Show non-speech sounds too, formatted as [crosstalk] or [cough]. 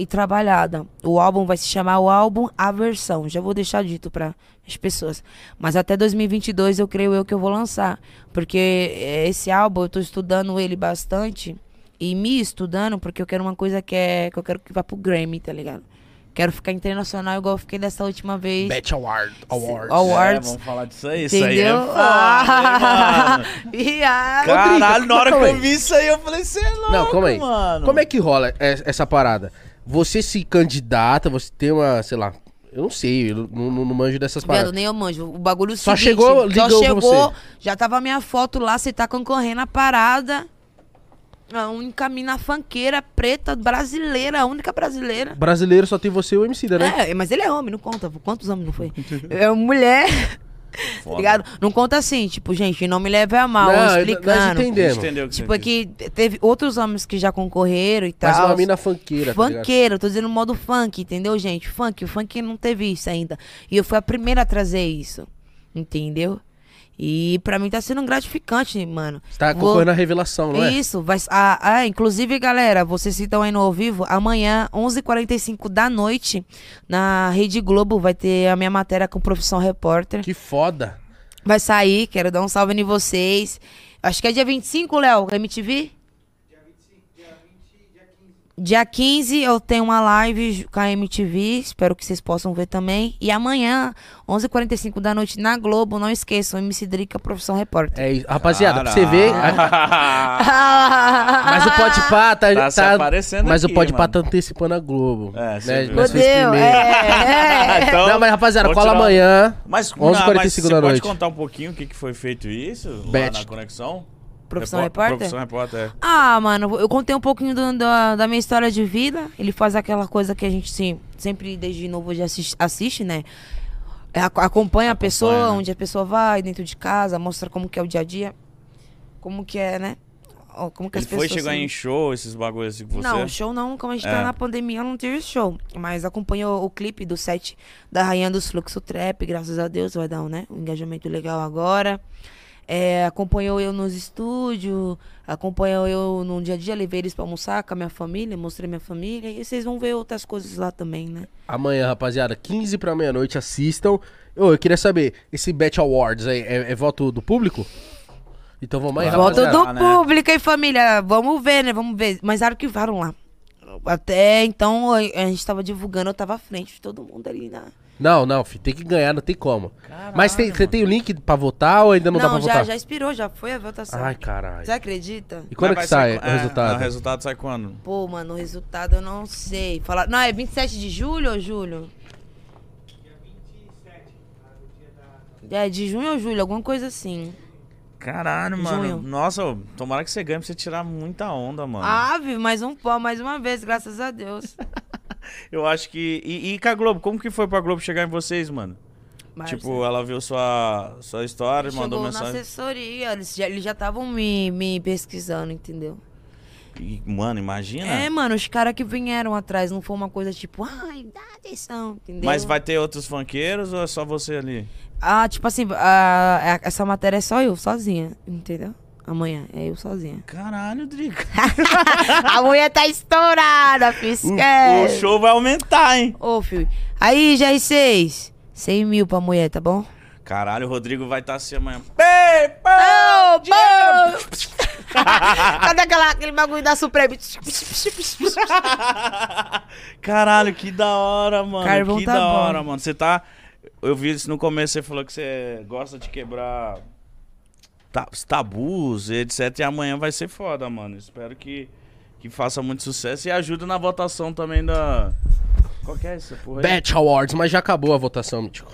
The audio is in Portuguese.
e trabalhada. O álbum vai se chamar o álbum A Versão. Já vou deixar dito para as pessoas. Mas até 2022 eu creio eu que eu vou lançar, porque esse álbum eu tô estudando ele bastante e me estudando porque eu quero uma coisa que é que eu quero que vá pro Grammy, tá ligado? Quero ficar internacional igual eu fiquei dessa última vez. Bet Award. Awards. Awards. É, vamos falar disso aí. Entendeu? Isso aí é foda, Ah, [laughs] Caralho, na hora que eu vi isso aí, eu falei, você é louco, Não, calma aí. mano. Como é que rola es- essa parada? Você se candidata, você tem uma, sei lá, eu não sei, eu não, não, não manjo dessas Viado, paradas. nem eu manjo. O bagulho Só seguinte, chegou, Só ligou pra chegou, já tava a minha foto lá, você tá concorrendo à parada. A única mina funkeira preta brasileira, a única brasileira. Brasileiro só tem você e o MC, né? É, mas ele é homem, não conta. Quantos homens não foi? É mulher. Tá ligado? Não conta assim, tipo, gente, não me leve a mal, Não, explicando. nós entendemos. Tipo, é que teve outros homens que já concorreram e tal. Mas uma mina funkeira, tá? Funkeira, eu tô dizendo modo funk, entendeu, gente? Funk, o funk não teve isso ainda. E eu fui a primeira a trazer isso, entendeu? E pra mim tá sendo gratificante, mano. Você tá Vou- acompanhando a revelação, não é? Isso, vai. Ah, ah, inclusive, galera, vocês que estão aí no ao vivo, amanhã, 11h45 da noite, na Rede Globo, vai ter a minha matéria com Profissão Repórter. Que foda. Vai sair, quero dar um salve em vocês. Acho que é dia 25, Léo, MTV? Dia 15 eu tenho uma live com a MTV, espero que vocês possam ver também. E amanhã, 11h45 da noite, na Globo, não esqueçam, MC Drica, Profissão Repórter. É isso. Rapaziada, pra você ver. [laughs] Mas o Pode Pá tá. Tá se aparecendo mas aqui, o Pode Pá tá antecipando a Globo. É, né? Nós fez primeiro. é, é. [laughs] Então, Não, mas rapaziada, cola amanhã. Mas, 11h45 na- mas você da pode noite. contar um pouquinho o que, que foi feito isso lá Bet. na conexão? Profissão Repó- Repórter? Profissão Repórter, é. Ah, mano, eu contei um pouquinho do- da, da minha história de vida. Ele faz aquela coisa que a gente se- sempre, desde novo, já assiste, assiste né? É, ac- acompanha a pessoa, né? onde a pessoa vai, dentro de casa, mostra como que é o dia a dia. Como que é, né? Como que Ele as foi pessoas chegar se- em show, esses bagulhos assim com você? Não, show não, como a gente É. tá na pandemia, não teve show. Mas acompanhou o clipe do set da Rainha dos Fluxo Trap, graças a Deus, vai dar um, né, um engajamento legal agora. É, acompanhou eu nos estúdios, acompanhou eu no dia a dia, levei eles pra almoçar com a minha família, mostrei minha família. E vocês vão ver outras coisas lá também, né? Amanhã, rapaziada, 15 pra meia-noite, assistam. Ô, eu queria saber, esse Bet Awards aí é, é voto do público? Então vamos aí, Voto rapaziada. do né? público, hein, família? Vamos ver, né? Vamos ver. Mas arquivaram lá. Até então, a gente tava divulgando, eu tava à frente de todo mundo ali, né? Não, não, filho, tem que ganhar, não tem como. Mas tem, você tem o link pra votar ou ainda não, dá pra já, votar? já expirou, já foi a votação. Ai, caralho. Você acredita? E quando é Mas que vai sai o é, resultado? O resultado sai quando? Pô, mano, o resultado eu não sei. Fala... Não, é 27 de julho ou julho? É, de junho ou julho, alguma coisa assim. Caralho, mano. Junho. Nossa, ô, tomara que você ganhe pra você tirar muita onda, mano. Ave, mais um pó, mais uma vez, graças a Deus. [laughs] Eu acho que. E, e com a Globo, como que foi pra Globo chegar em vocês, mano? Mas, tipo, ela viu sua, sua história, mandou Chegou na mensagem. assessoria, eles já eles já estavam me, me pesquisando, entendeu? E, mano, imagina. É, mano, os caras que vieram atrás, não foi uma coisa tipo, ai, dá atenção, entendeu? Mas vai ter outros funkeiros ou é só você ali? Ah, tipo assim, a- a- essa matéria é só eu, sozinha, entendeu? Amanhã, é eu sozinha. Caralho, Drico. [laughs] a mulher tá estourada, filho, O show vai aumentar, hein? Ô, filho. Aí, GR6, 100 mil pra mulher, tá bom? Caralho, o Rodrigo vai estar assim amanhã. Dinheiro! [laughs] Cadê aquela, aquele bagulho da Supreme? Caralho, que da hora, mano. Carvão que tá da bom. hora, mano. Você tá. Eu vi isso no começo, você falou que você gosta de quebrar tabus, etc. E amanhã vai ser foda, mano. Espero que, que faça muito sucesso e ajude na votação também da. Qual que é essa porra aí? Awards, mas já acabou a votação, Mítico.